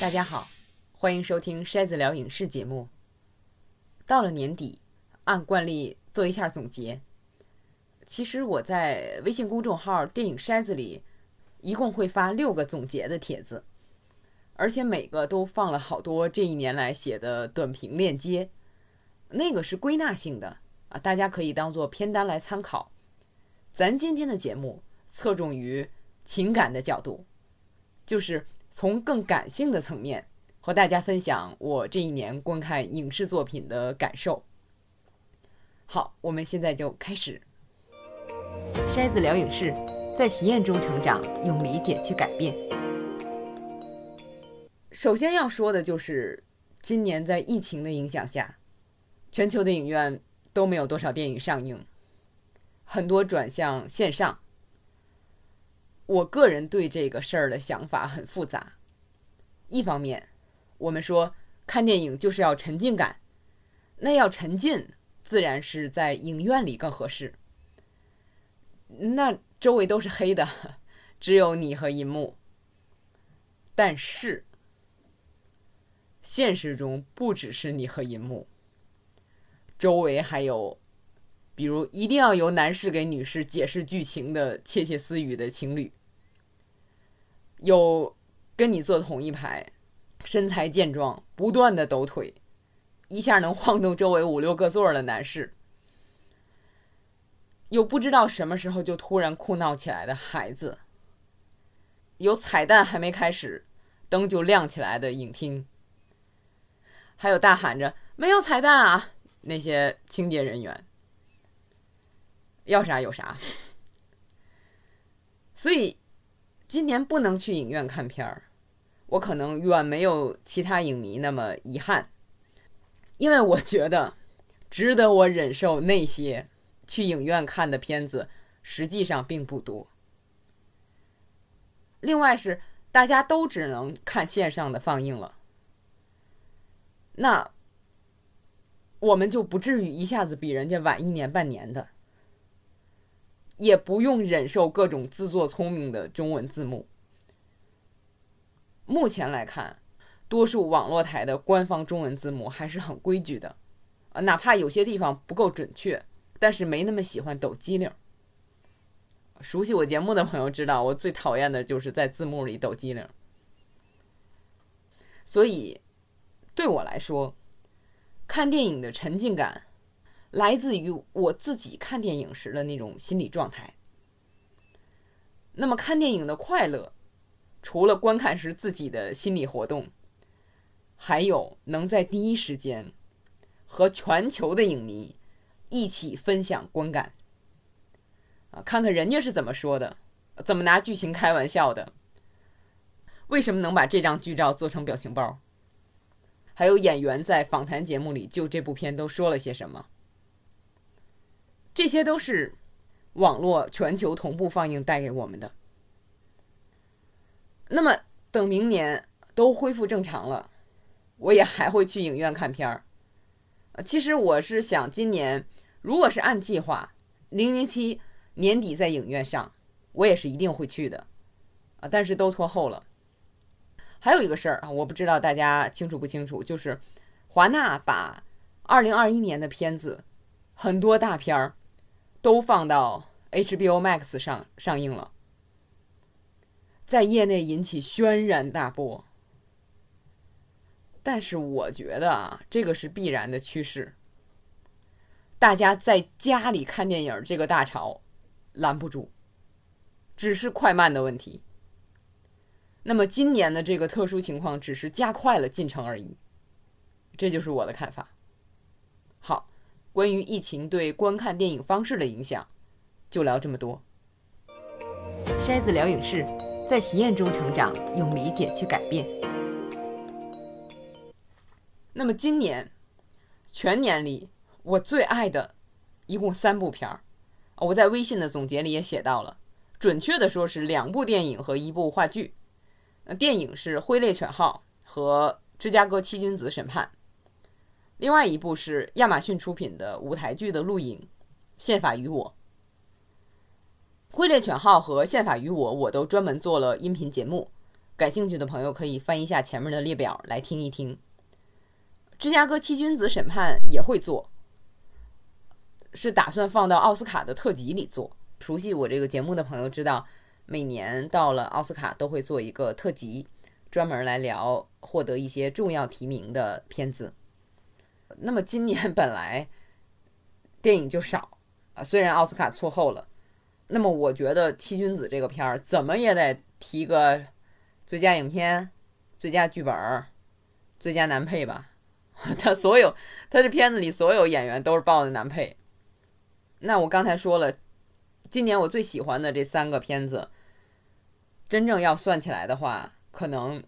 大家好，欢迎收听筛子聊影视节目。到了年底，按惯例做一下总结。其实我在微信公众号“电影筛子”里，一共会发六个总结的帖子，而且每个都放了好多这一年来写的短评链接。那个是归纳性的啊，大家可以当做片单来参考。咱今天的节目侧重于情感的角度，就是从更感性的层面和大家分享我这一年观看影视作品的感受。好，我们现在就开始。筛子聊影视，在体验中成长，用理解去改变。首先要说的就是，今年在疫情的影响下，全球的影院都没有多少电影上映，很多转向线上。我个人对这个事儿的想法很复杂。一方面，我们说看电影就是要沉浸感，那要沉浸，自然是在影院里更合适。那周围都是黑的，只有你和银幕。但是，现实中不只是你和银幕，周围还有，比如一定要由男士给女士解释剧情的窃窃私语的情侣，有跟你坐同一排，身材健壮，不断的抖腿，一下能晃动周围五六个座的男士。有不知道什么时候就突然哭闹起来的孩子，有彩蛋还没开始，灯就亮起来的影厅，还有大喊着“没有彩蛋啊”那些清洁人员，要啥有啥。所以今年不能去影院看片儿，我可能远没有其他影迷那么遗憾，因为我觉得值得我忍受那些。去影院看的片子实际上并不多。另外是大家都只能看线上的放映了，那我们就不至于一下子比人家晚一年半年的，也不用忍受各种自作聪明的中文字幕。目前来看，多数网络台的官方中文字幕还是很规矩的，啊，哪怕有些地方不够准确。但是没那么喜欢抖机灵。熟悉我节目的朋友知道，我最讨厌的就是在字幕里抖机灵。所以，对我来说，看电影的沉浸感来自于我自己看电影时的那种心理状态。那么，看电影的快乐，除了观看时自己的心理活动，还有能在第一时间和全球的影迷。一起分享观感啊，看看人家是怎么说的，怎么拿剧情开玩笑的，为什么能把这张剧照做成表情包？还有演员在访谈节目里就这部片都说了些什么？这些都是网络全球同步放映带给我们的。那么等明年都恢复正常了，我也还会去影院看片儿。其实我是想今年。如果是按计划，零零七年底在影院上，我也是一定会去的，啊，但是都拖后了。还有一个事儿啊，我不知道大家清楚不清楚，就是华纳把二零二一年的片子很多大片儿都放到 HBO Max 上上映了，在业内引起轩然大波。但是我觉得啊，这个是必然的趋势。大家在家里看电影这个大潮拦不住，只是快慢的问题。那么今年的这个特殊情况只是加快了进程而已，这就是我的看法。关于疫情对观看电影方式的影响，就聊这么多。筛子聊影视，在体验中成长，用理解去改变。那么今年全年里。我最爱的，一共三部片儿，我在微信的总结里也写到了。准确的说是两部电影和一部话剧。电影是《挥猎犬号》和《芝加哥七君子审判》，另外一部是亚马逊出品的舞台剧的录影《宪法与我》。《挥猎犬号》和《宪法与我》我都专门做了音频节目，感兴趣的朋友可以翻一下前面的列表来听一听。芝加哥七君子审判也会做，是打算放到奥斯卡的特辑里做。熟悉我这个节目的朋友知道，每年到了奥斯卡都会做一个特辑，专门来聊获得一些重要提名的片子。那么今年本来电影就少啊，虽然奥斯卡错后了，那么我觉得《七君子》这个片儿怎么也得提个最佳影片、最佳剧本、最佳男配吧。他所有他这片子里所有演员都是报的男配。那我刚才说了，今年我最喜欢的这三个片子，真正要算起来的话，可能。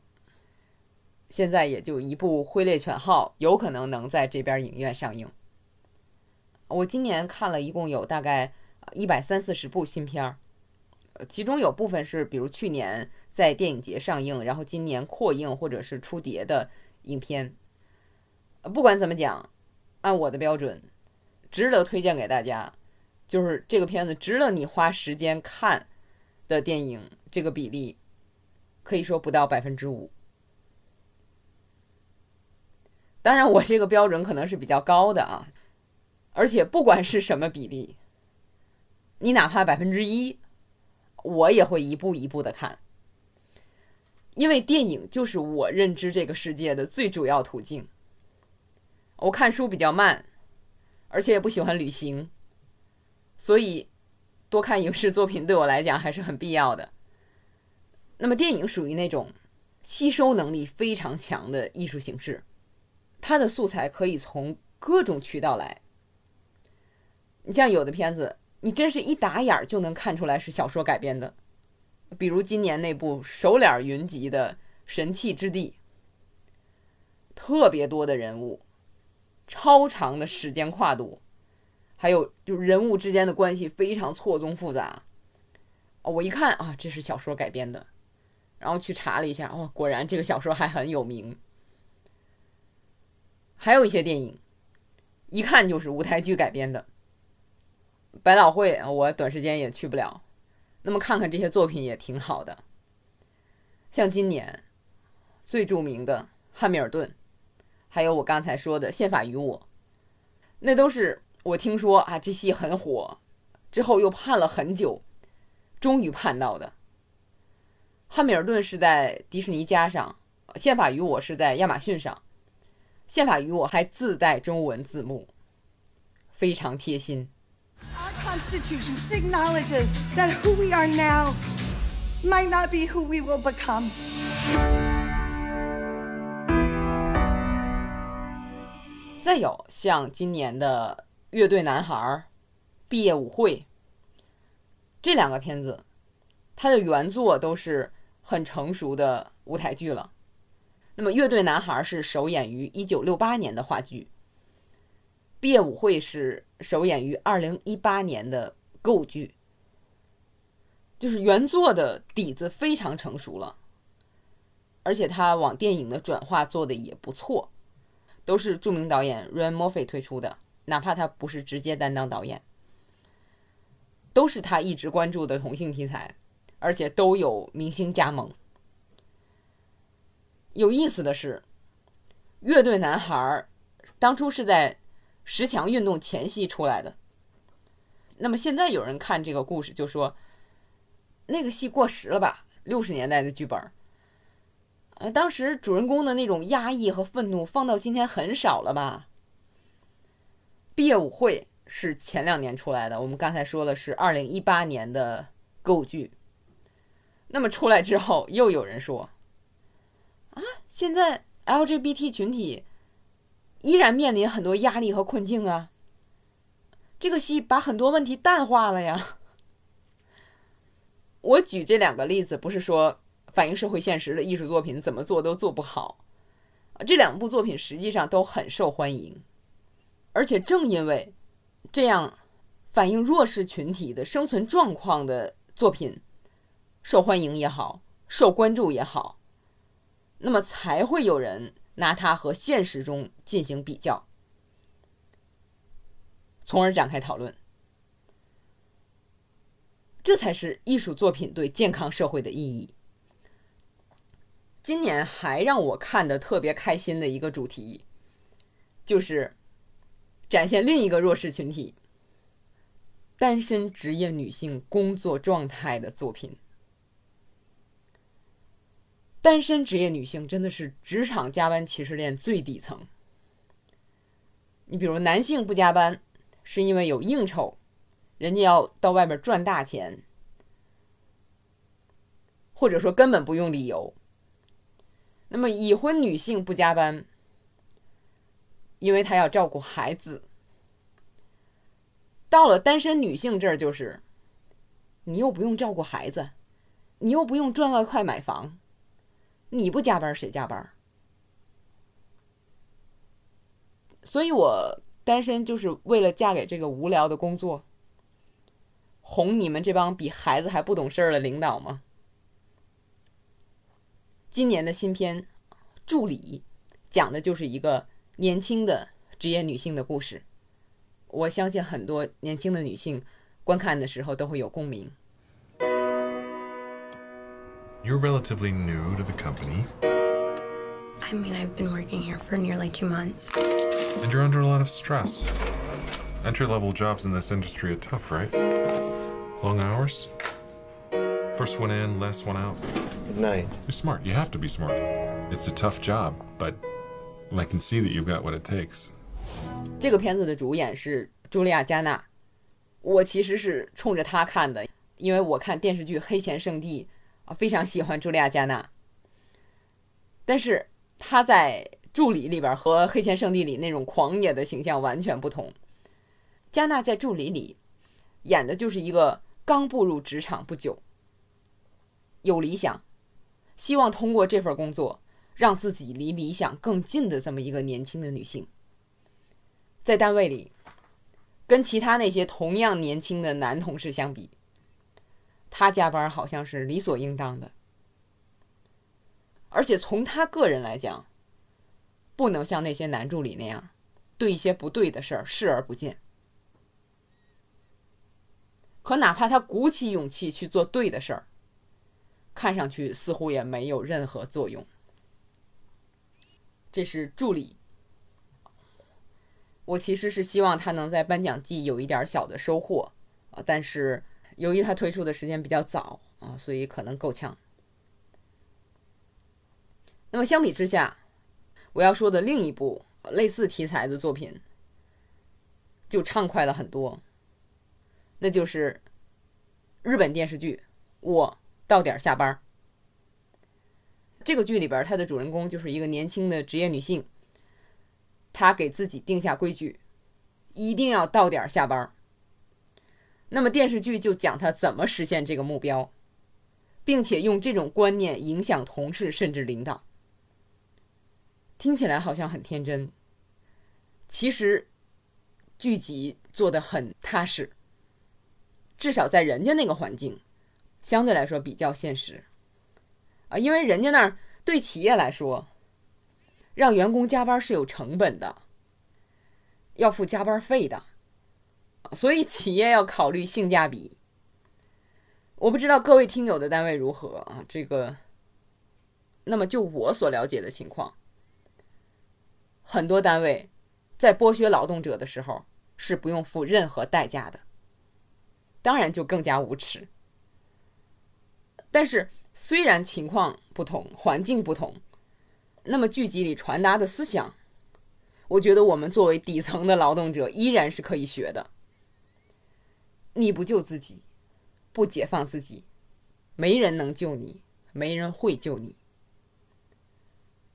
现在也就一部《挥猎犬号》有可能能在这边影院上映。我今年看了一共有大概一百三四十部新片儿，其中有部分是比如去年在电影节上映，然后今年扩映或者是出碟的影片。不管怎么讲，按我的标准，值得推荐给大家，就是这个片子值得你花时间看的电影，这个比例可以说不到百分之五。当然，我这个标准可能是比较高的啊，而且不管是什么比例，你哪怕百分之一，我也会一步一步的看，因为电影就是我认知这个世界的最主要途径。我看书比较慢，而且也不喜欢旅行，所以多看影视作品对我来讲还是很必要的。那么，电影属于那种吸收能力非常强的艺术形式。它的素材可以从各种渠道来。你像有的片子，你真是一打眼就能看出来是小说改编的，比如今年那部首脸云集的《神器之地》，特别多的人物，超长的时间跨度，还有就人物之间的关系非常错综复杂。我一看啊，这是小说改编的，然后去查了一下，哦，果然这个小说还很有名。还有一些电影，一看就是舞台剧改编的。百老汇我短时间也去不了，那么看看这些作品也挺好的。像今年最著名的《汉密尔顿》，还有我刚才说的《宪法与我》，那都是我听说啊这戏很火，之后又盼了很久，终于盼到的。《汉密尔顿》是在迪士尼加上，《宪法与我》是在亚马逊上。宪法与我还自带中文字幕，非常贴心。Our Constitution acknowledges that who we are now might not be who we will become. 再有像今年的《乐队男孩》《毕业舞会》这两个片子，它的原作都是很成熟的舞台剧了。那么，《乐队男孩》是首演于一九六八年的话剧，《毕业舞会》是首演于二零一八年的歌舞剧，就是原作的底子非常成熟了，而且他往电影的转化做的也不错，都是著名导演 Ryan Murphy 推出的，哪怕他不是直接担当导演，都是他一直关注的同性题材，而且都有明星加盟。有意思的是，乐队男孩当初是在十强运动前夕出来的。那么现在有人看这个故事就说，那个戏过时了吧？六十年代的剧本，呃，当时主人公的那种压抑和愤怒放到今天很少了吧？毕业舞会是前两年出来的，我们刚才说了是二零一八年的歌舞剧。那么出来之后，又有人说。啊，现在 LGBT 群体依然面临很多压力和困境啊。这个戏把很多问题淡化了呀。我举这两个例子，不是说反映社会现实的艺术作品怎么做都做不好。这两部作品实际上都很受欢迎，而且正因为这样反映弱势群体的生存状况的作品受欢迎也好，受关注也好。那么才会有人拿它和现实中进行比较，从而展开讨论。这才是艺术作品对健康社会的意义。今年还让我看的特别开心的一个主题，就是展现另一个弱势群体——单身职业女性工作状态的作品。单身职业女性真的是职场加班歧视链最底层。你比如，男性不加班是因为有应酬，人家要到外边赚大钱，或者说根本不用理由。那么已婚女性不加班，因为她要照顾孩子。到了单身女性这儿，就是你又不用照顾孩子，你又不用赚外快买房。你不加班谁加班？所以我单身就是为了嫁给这个无聊的工作，哄你们这帮比孩子还不懂事儿的领导吗？今年的新片《助理》讲的就是一个年轻的职业女性的故事，我相信很多年轻的女性观看的时候都会有共鸣。You're relatively new to the company, I mean, I've been working here for nearly two months. and you're under a lot of stress. Entry level jobs in this industry are tough, right? Long hours? First one in, last one out. Good night. You're smart. You have to be smart. It's a tough job, but I can see that you've got what it takes. 这个片子的主演是茱莉亚·加纳，我其实是冲着她看的，因为我看电视剧《黑钱圣地》 啊，非常喜欢茱莉亚·加纳。但是她在《助理》里边和《黑钱圣地》里那种狂野的形象完全不同。加纳在《助理》里演的就是一个刚步入职场不久，有理想，希望通过这份工作让自己离理想更近的这么一个年轻的女性。在单位里，跟其他那些同样年轻的男同事相比，他加班好像是理所应当的。而且从他个人来讲，不能像那些男助理那样，对一些不对的事儿视而不见。可哪怕他鼓起勇气去做对的事儿，看上去似乎也没有任何作用。这是助理。我其实是希望他能在颁奖季有一点小的收获啊，但是由于它推出的时间比较早啊，所以可能够呛。那么相比之下，我要说的另一部类似题材的作品就畅快了很多，那就是日本电视剧《我到点下班》。这个剧里边，它的主人公就是一个年轻的职业女性。她给自己定下规矩，一定要到点下班。那么电视剧就讲他怎么实现这个目标，并且用这种观念影响同事甚至领导。听起来好像很天真，其实剧集做的很踏实，至少在人家那个环境，相对来说比较现实啊，因为人家那儿对企业来说。让员工加班是有成本的，要付加班费的，所以企业要考虑性价比。我不知道各位听友的单位如何啊？这个，那么就我所了解的情况，很多单位在剥削劳动者的时候是不用付任何代价的，当然就更加无耻。但是虽然情况不同，环境不同。那么剧集里传达的思想，我觉得我们作为底层的劳动者依然是可以学的。你不救自己，不解放自己，没人能救你，没人会救你。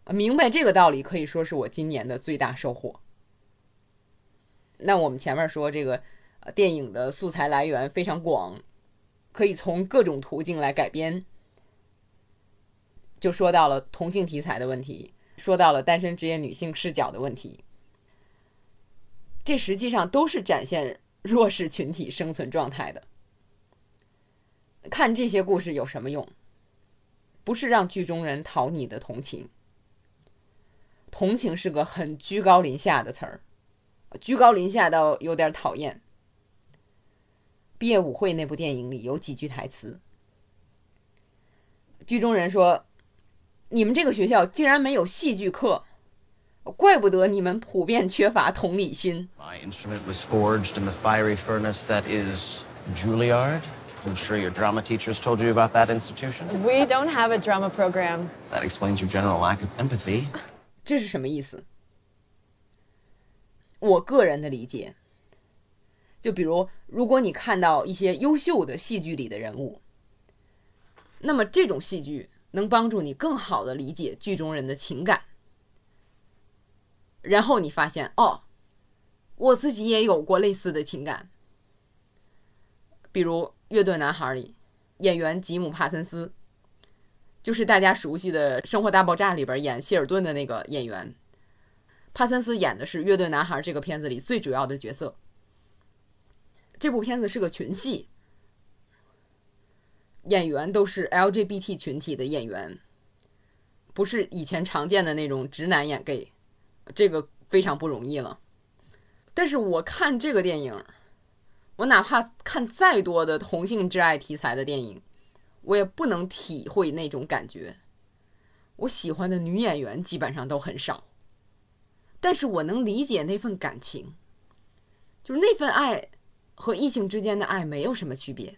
明白这个道理，可以说是我今年的最大收获。那我们前面说这个，电影的素材来源非常广，可以从各种途径来改编。就说到了同性题材的问题，说到了单身职业女性视角的问题，这实际上都是展现弱势群体生存状态的。看这些故事有什么用？不是让剧中人讨你的同情，同情是个很居高临下的词儿，居高临下到有点讨厌。毕业舞会那部电影里有几句台词，剧中人说。你们这个学校竟然没有戏剧课，怪不得你们普遍缺乏同理心。My instrument was forged in the fiery furnace that is Juilliard. I'm sure your drama teachers told you about that institution. We don't have a drama program. That explains your general lack of empathy. 这是什么意思？我个人的理解，就比如，如果你看到一些优秀的戏剧里的人物，那么这种戏剧能帮助你更好的理解剧中人的情感。然后你发现，哦，我自己也有过类似的情感。比如《乐队男孩》里，演员吉姆·帕森斯，就是大家熟悉的《生活大爆炸》里边演谢尔顿的那个演员。帕森斯演的是《乐队男孩》这个片子里最主要的角色。这部片子是个群戏，演员都是 LGBT 群体的演员，不是以前常见的那种直男演 gay，这个非常不容易了。但是我看这个电影，我哪怕看再多的同性之爱题材的电影，我也不能体会那种感觉。我喜欢的女演员基本上都很少，但是我能理解那份感情，就是那份爱和异性之间的爱没有什么区别。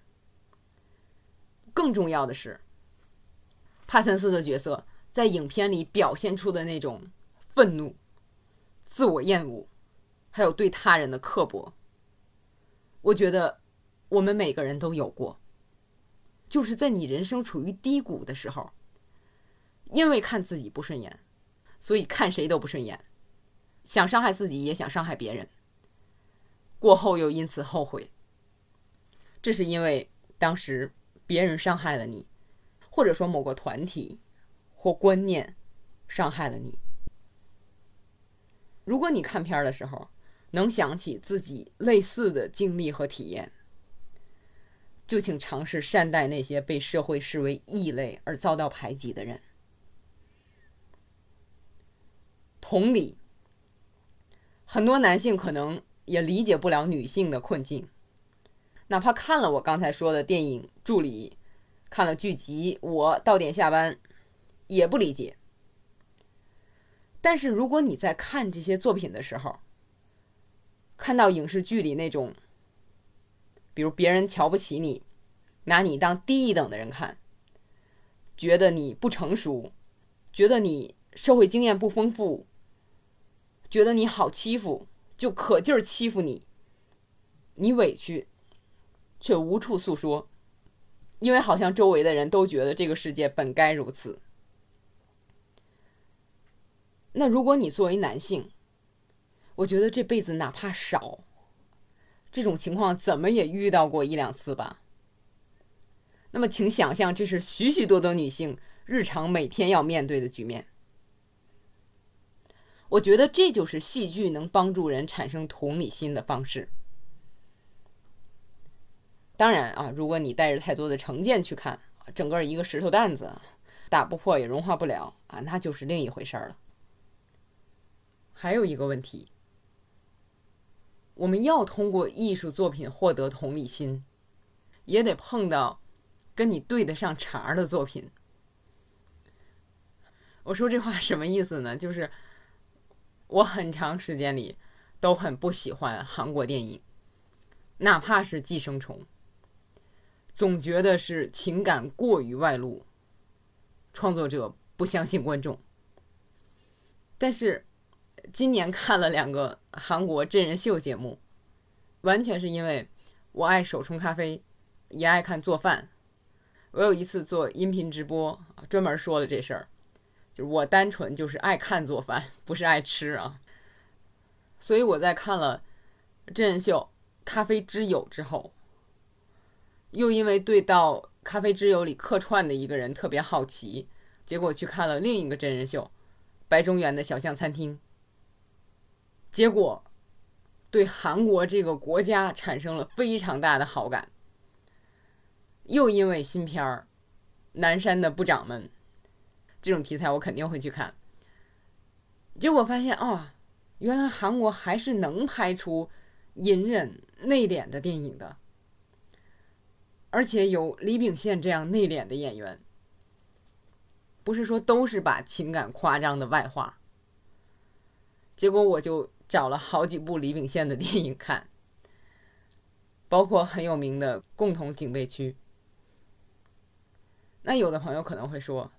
更重要的是，帕森斯的角色在影片里表现出的那种愤怒、自我厌恶，还有对他人的刻薄，我觉得我们每个人都有过。就是在你人生处于低谷的时候，因为看自己不顺眼，所以看谁都不顺眼，想伤害自己也想伤害别人，过后又因此后悔。这是因为当时别人伤害了你，或者说某个团体或观念伤害了你。如果你看片儿的时候能想起自己类似的经历和体验，就请尝试善待那些被社会视为异类而遭到排挤的人。同理，很多男性可能也理解不了女性的困境，哪怕看了我刚才说的电影《助理》，看了剧集《我到点下班》，也不理解。但是如果你在看这些作品的时候，看到影视剧里那种，比如别人瞧不起你，拿你当低一等的人看，觉得你不成熟，觉得你社会经验不丰富，觉得你好欺负，就可劲儿欺负你，你委屈，却无处诉说，因为好像周围的人都觉得这个世界本该如此。那如果你作为男性，我觉得这辈子哪怕少，这种情况怎么也遇到过一两次吧。那么，请想象这是许许多多女性日常每天要面对的局面。我觉得这就是戏剧能帮助人产生同理心的方式。当然啊，如果你带着太多的成见去看，整个一个石头蛋子，打不破也融化不了啊，那就是另一回事儿了。还有一个问题，我们要通过艺术作品获得同理心，也得碰到跟你对得上茬儿的作品。我说这话什么意思呢？就是我很长时间里都很不喜欢韩国电影，哪怕是《寄生虫》，总觉得是情感过于外露，创作者不相信观众。但是。今年看了两个韩国真人秀节目，完全是因为我爱手冲咖啡，也爱看做饭。我有一次做音频直播，专门说了这事儿，就是我单纯就是爱看做饭，不是爱吃啊。所以我在看了真人秀《咖啡之友》之后，又因为对到《咖啡之友》里客串的一个人特别好奇，结果去看了另一个真人秀《白中原的小巷餐厅》。结果，对韩国这个国家产生了非常大的好感。又因为新片儿《南山的部长们》这种题材，我肯定会去看。结果发现啊，原来韩国还是能拍出隐忍内敛的电影的，而且有李秉宪这样内敛的演员。不是说都是把情感夸张的外化。结果我就找了好几部李秉宪的电影看，包括很有名的《共同警备区》。那有的朋友可能会说，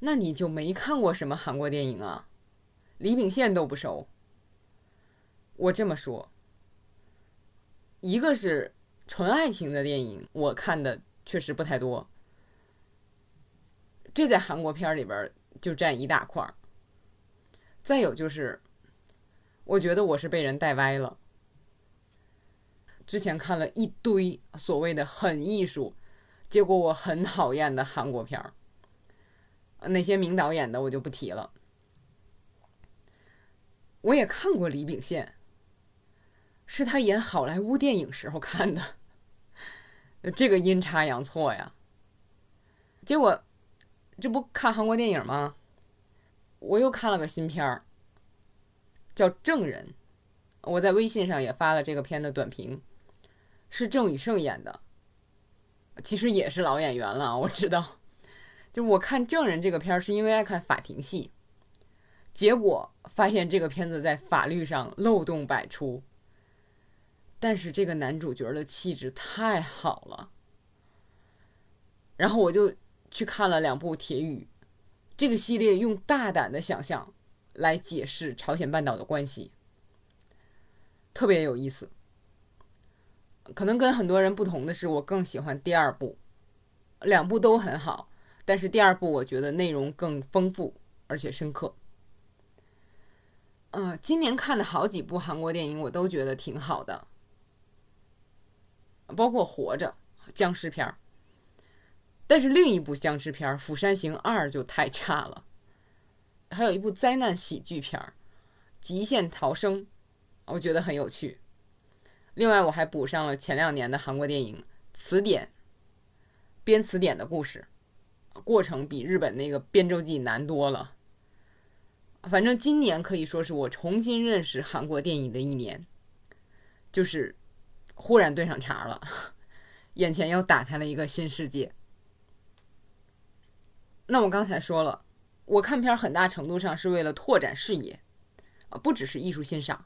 那你就没看过什么韩国电影啊？李秉宪都不熟。我这么说，一个是纯爱情的电影，我看的确实不太多，这在韩国片里边就占一大块儿。再有就是，我觉得我是被人带歪了。之前看了一堆所谓的很艺术，结果我很讨厌的韩国片儿，那些名导演的我就不提了。我也看过李秉宪。是他演好莱坞电影时候看的，这个阴差阳错呀。结果，这不看韩国电影吗？我又看了个新片儿，叫《证人》，我在微信上也发了这个片的短评，是郑宇盛演的。其实也是老演员了，我知道。就我看《证人》这个片儿，是因为爱看法庭戏，结果发现这个片子在法律上漏洞百出。但是这个男主角的气质太好了，然后我就去看了两部《铁雨》，这个系列用大胆的想象来解释朝鲜半岛的关系，特别有意思。可能跟很多人不同的是，我更喜欢第二部，两部都很好，但是第二部我觉得内容更丰富而且深刻。嗯，今年看的好几部韩国电影，我都觉得挺好的。包括《活着》僵尸片儿，但是另一部僵尸片《釜山行二》就太差了。还有一部灾难喜剧片《极限逃生》，我觉得很有趣。另外，我还补上了前两年的韩国电影《词典》，编词典的故事，过程比日本那个编周记难多了。反正今年可以说是我重新认识韩国电影的一年，就是。忽然对上茬了，眼前又打开了一个新世界。那我刚才说了，我看片很大程度上是为了拓展视野，啊，不只是艺术欣赏。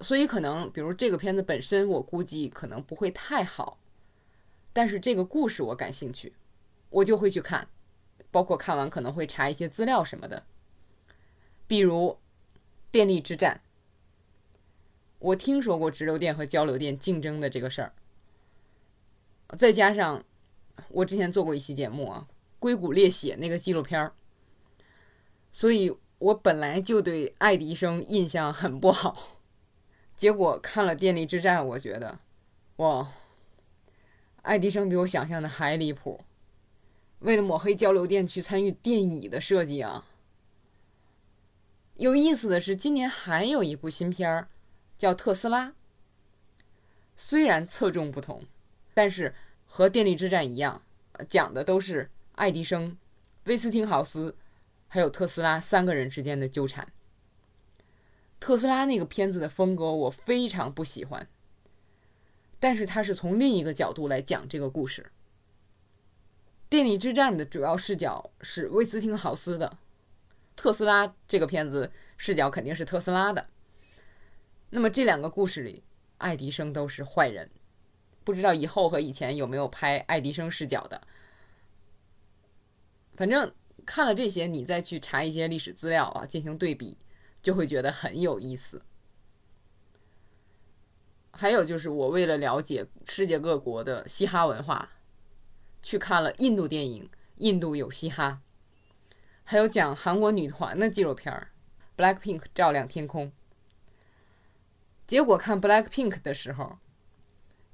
所以可能，比如这个片子本身，我估计可能不会太好，但是这个故事我感兴趣，我就会去看，包括看完可能会查一些资料什么的，比如电力之战。我听说过直流电和交流电竞争的这个事儿，再加上我之前做过一期节目啊，《硅谷猎血》那个纪录片儿，所以我本来就对爱迪生印象很不好。结果看了《电力之战》，我觉得，哇，爱迪生比我想象的还离谱，为了抹黑交流电去参与电椅的设计啊！有意思的是，今年还有一部新片儿。叫特斯拉，虽然侧重不同，但是和电力之战一样，讲的都是爱迪生、威斯汀豪斯还有特斯拉三个人之间的纠缠。特斯拉那个片子的风格我非常不喜欢，但是它是从另一个角度来讲这个故事。电力之战的主要视角是威斯汀豪斯的，特斯拉这个片子视角肯定是特斯拉的。那么这两个故事里，爱迪生都是坏人，不知道以后和以前有没有拍爱迪生视角的。反正看了这些，你再去查一些历史资料啊，进行对比，就会觉得很有意思。还有就是，我为了了解世界各国的嘻哈文化，去看了印度电影《印度有嘻哈》，还有讲韩国女团的纪录片《Blackpink 照亮天空》。结果看 Blackpink 的时候，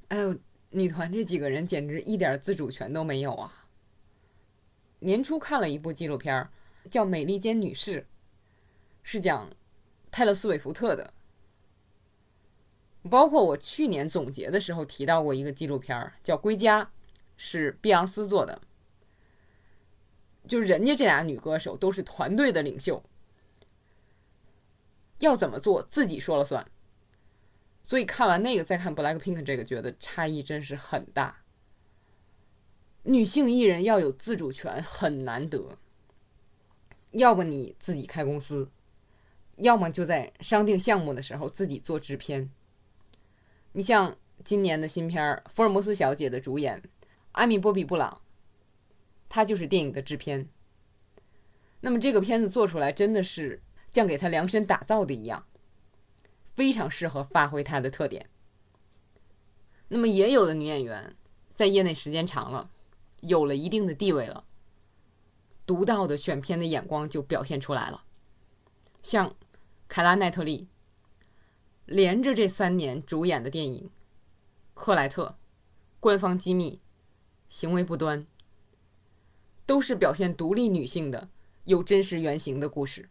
哎呦，女团这几个人简直一点自主权都没有啊！年初看了一部纪录片叫《美利坚女士》，是讲泰勒·斯威夫特的。包括我去年总结的时候提到过一个纪录片叫《归家》，是碧昂斯做的。就人家这俩女歌手都是团队的领袖，要怎么做自己说了算。所以看完那个再看 Blackpink 这个，觉得差异真是很大。女性艺人要有自主权很难得，要不你自己开公司，要么就在商定项目的时候自己做制片。你像今年的新片《福尔摩斯小姐》的主演艾米·波比·布朗，她就是电影的制片。那么这个片子做出来真的是像给她量身打造的一样，非常适合发挥她的特点。那么也有的女演员在业内时间长了，有了一定的地位了，独到的选片的眼光就表现出来了。像凯拉奈特利，连着这三年主演的电影《克莱特》《官方机密》《行为不端》，都是表现独立女性的。有真实原型的故事。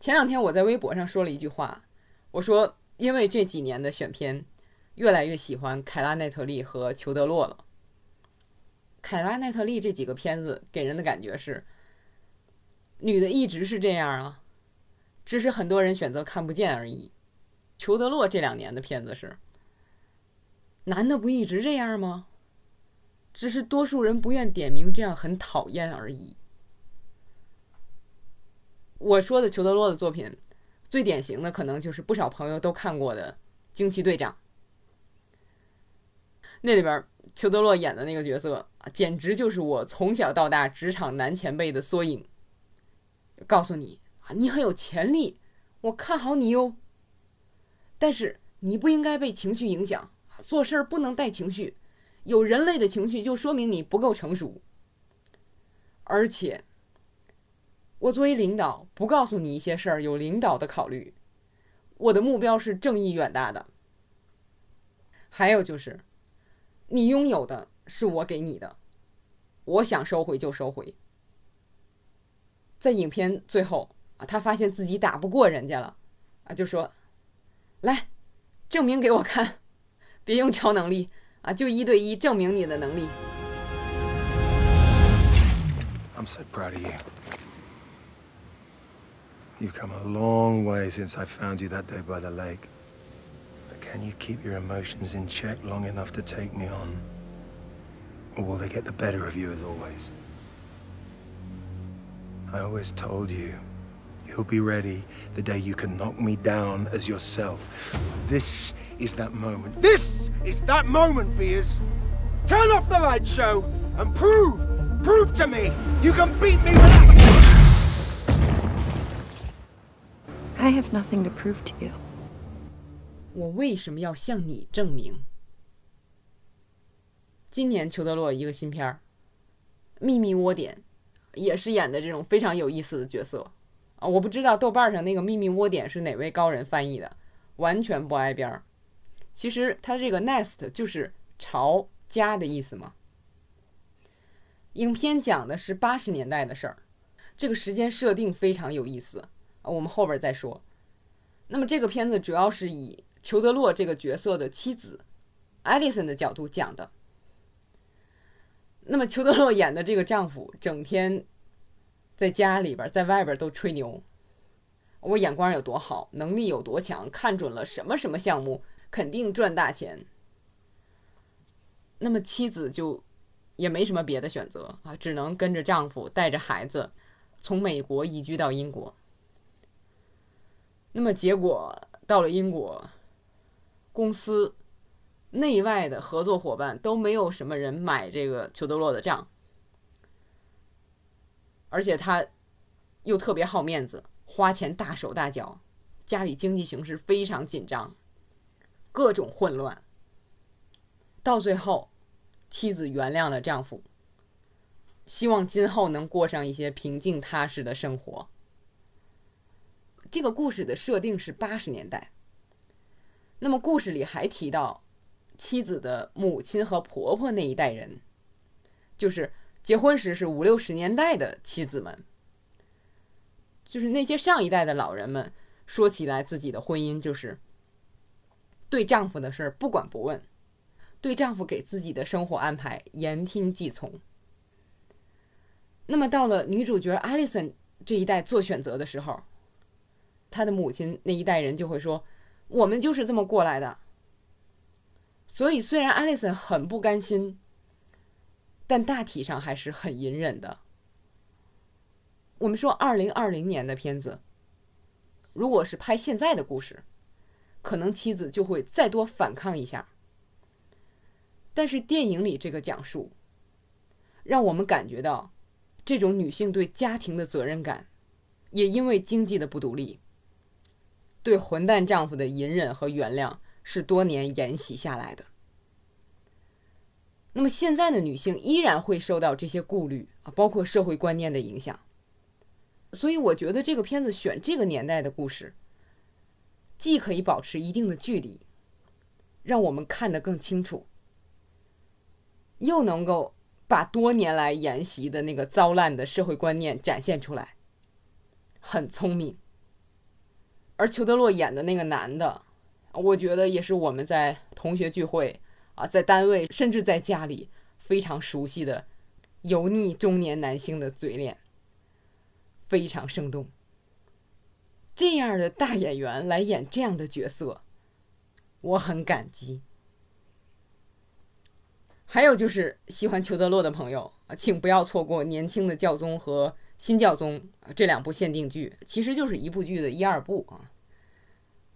前两天我在微博上说了一句话，我说因为这几年的选片，越来越喜欢凯拉奈特利和裘德洛了。凯拉奈特利这几个片子给人的感觉是，女的一直是这样啊，只是很多人选择看不见而已。裘德洛这两年的片子是，男的不一直这样吗？只是多数人不愿点名，这样很讨厌而已。我说的裘德洛的作品，最典型的可能就是不少朋友都看过的《惊奇队长》。那里边裘德洛演的那个角色，简直就是我从小到大职场男前辈的缩影。告诉你啊，你很有潜力，我看好你哟。但是你不应该被情绪影响，做事儿不能带情绪。有人类的情绪，就说明你不够成熟。而且，我作为领导，不告诉你一些事儿，有领导的考虑。我的目标是正义远大的。还有就是，你拥有的是我给你的，我想收回就收回。在影片最后啊，他发现自己打不过人家了，啊，就说：“来，证明给我看，别用超能力。”啊，就一对一证明你的能力。I'm so proud of you. You've come a long way since I found you that day by the lake. Can you keep your emotions in check long enough to take me on? Or will they get the better of you as always? I always told you You'll be ready the day you can knock me down as yourself. This is that moment. This is that moment, Beers. Turn off the light show and prove, prove to me you can beat me without. I have nothing to prove to you. 我为什么要向你证明？今年裘德洛一个新片儿《秘密窝点》，也是演的这种非常有意思的角色。啊，我不知道豆瓣上那个秘密窝点是哪位高人翻译的，完全不挨边儿。其实它这个 nest 就是巢、家的意思嘛。影片讲的是八十年代的事儿，这个时间设定非常有意思啊，我们后边再说。那么这个片子主要是以裘德洛这个角色的妻子艾丽森的角度讲的。那么裘德洛演的这个丈夫整天。在家里边，在外边都吹牛，我眼光有多好，能力有多强，看准了什么什么项目，肯定赚大钱。那么妻子就也没什么别的选择啊，只能跟着丈夫带着孩子从美国移居到英国。那么结果到了英国，公司内外的合作伙伴都没有什么人买这个裘德洛的账。而且他又特别好面子，花钱大手大脚，家里经济形势非常紧张，各种混乱。到最后，妻子原谅了丈夫，希望今后能过上一些平静踏实的生活。这个故事的设定是八十年代。那么故事里还提到，妻子的母亲和婆婆那一代人，就是。结婚时是五六十年代的妻子们，就是那些上一代的老人们，说起来自己的婚姻就是对丈夫的事儿不管不问，对丈夫给自己的生活安排言听计从。那么到了女主角艾丽森这一代做选择的时候，她的母亲那一代人就会说：“我们就是这么过来的。”所以虽然艾丽森很不甘心。但大体上还是很隐忍的。我们说二零二零年的片子，如果是拍现在的故事，可能妻子就会再多反抗一下。但是电影里这个讲述，让我们感觉到这种女性对家庭的责任感，也因为经济的不独立，对混蛋丈夫的隐忍和原谅是多年沿袭下来的。那么现在的女性依然会受到这些顾虑啊，包括社会观念的影响。所以我觉得这个片子选这个年代的故事，既可以保持一定的距离，让我们看得更清楚，又能够把多年来沿袭的那个糟烂的社会观念展现出来，很聪明。而裘德洛演的那个男的，我觉得也是我们在同学聚会。啊，在单位甚至在家里非常熟悉的油腻中年男性的嘴脸，非常生动。这样的大演员来演这样的角色，我很感激。还有就是喜欢裘德洛的朋友啊，请不要错过《年轻的教宗》和《新教宗》这两部限定剧，其实就是一部剧的一二部啊。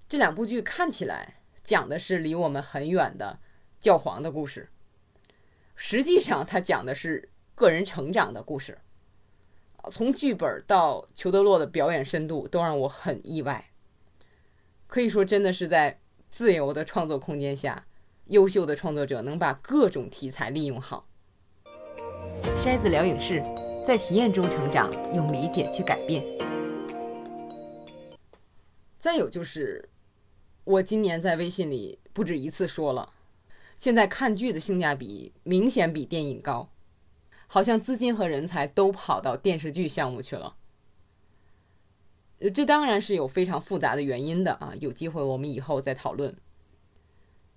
这两部剧看起来讲的是离我们很远的。教皇的故事，实际上他讲的是个人成长的故事。从剧本到裘德洛的表演深度都让我很意外。可以说，真的是在自由的创作空间下，优秀的创作者能把各种题材利用好。筛子聊影视，在体验中成长，用理解去改变。再有就是，我今年在微信里不止一次说了。现在看剧的性价比明显比电影高，好像资金和人才都跑到电视剧项目去了。这当然是有非常复杂的原因的啊，有机会我们以后再讨论。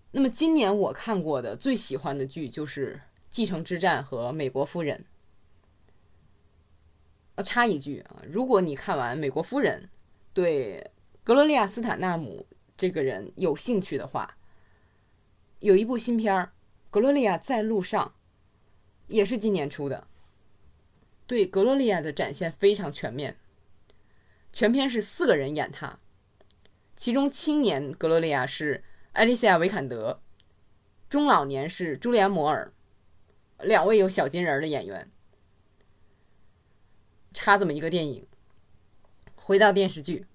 那么今年我看过的最喜欢的剧就是《继承之战》和《美国夫人》。呃，插一句啊，如果你看完《美国夫人》，对格罗利亚·斯坦纳姆这个人有兴趣的话，有一部新片儿，《格洛利亚在路上》，也是今年出的。对格洛利亚的展现非常全面，全片是四个人演她，其中青年格洛利亚是艾丽西亚·维坎德，中老年是朱利安·摩尔，两位有小金人的演员。插这么一个电影，回到电视剧，《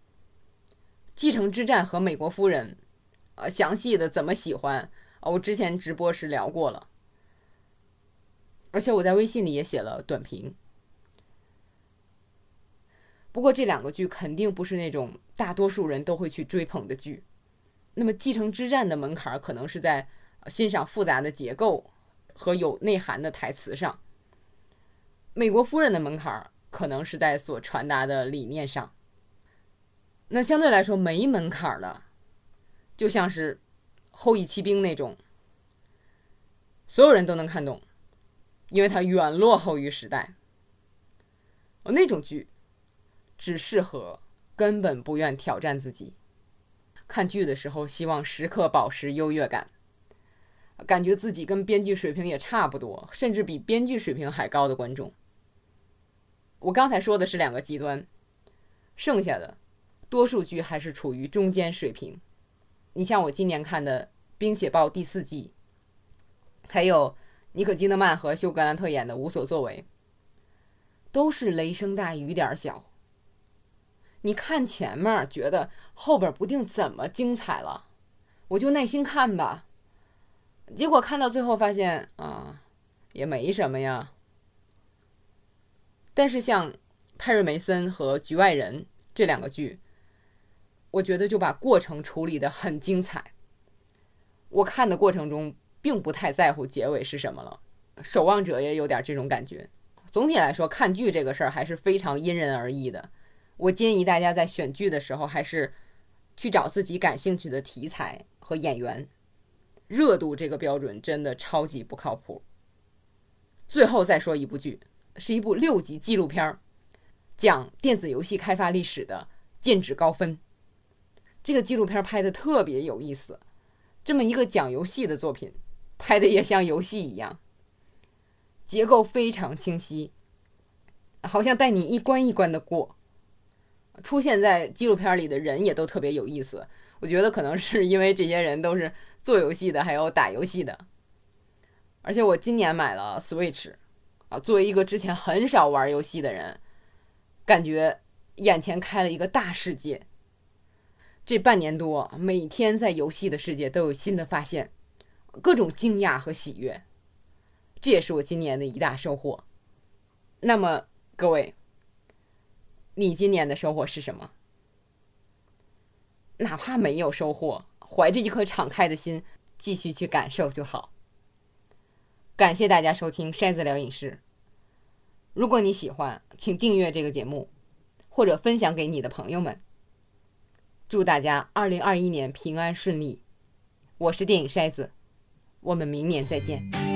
继承之战》和《美国夫人》，呃，详细的怎么喜欢？我之前直播时聊过了，而且我在微信里也写了短评。不过这两个剧肯定不是那种大多数人都会去追捧的剧。那么《继承之战》的门槛可能是在欣赏复杂的结构和有内涵的台词上，《美国夫人》的门槛可能是在所传达的理念上。那相对来说没门槛的，就像是。后羿骑兵那种，所有人都能看懂，因为它远落后于时代。哦，那种剧只适合根本不愿挑战自己，看剧的时候希望时刻保持优越感，感觉自己跟编剧水平也差不多，甚至比编剧水平还高的观众。我刚才说的是两个极端，剩下的多数剧还是处于中间水平。你像我今年看的《冰雪暴》第四季，还有尼可基德曼和休格兰特演的《无所作为》，都是雷声大雨点小。你看前面觉得后边不定怎么精彩了，我就耐心看吧。结果看到最后发现啊，也没什么呀。但是像《派瑞梅森》和《局外人》这两个剧。我觉得就把过程处理的很精彩。我看的过程中并不太在乎结尾是什么了，《守望者》也有点这种感觉。总体来说，看剧这个事儿还是非常因人而异的。我建议大家在选剧的时候，还是去找自己感兴趣的题材和演员。热度这个标准真的超级不靠谱。最后再说一部剧，是一部六集纪录片，讲电子游戏开发历史的《剑指高分》。这个纪录片拍的特别有意思，这么一个讲游戏的作品，拍的也像游戏一样，结构非常清晰，好像带你一关一关的过。出现在纪录片里的人也都特别有意思，我觉得可能是因为这些人都是做游戏的，还有打游戏的。而且我今年买了 Switch，啊，作为一个之前很少玩游戏的人，感觉眼前开了一个大世界。这半年多，每天在游戏的世界都有新的发现，各种惊讶和喜悦，这也是我今年的一大收获。那么，各位。你今年的收获是什么？哪怕没有收获，怀着一颗敞开的心，继续去感受就好。感谢大家收听《筛子聊影视》。如果你喜欢，请订阅这个节目，或者分享给你的朋友们。祝大家二零二一年平安顺利！我是电影筛子，我们明年再见。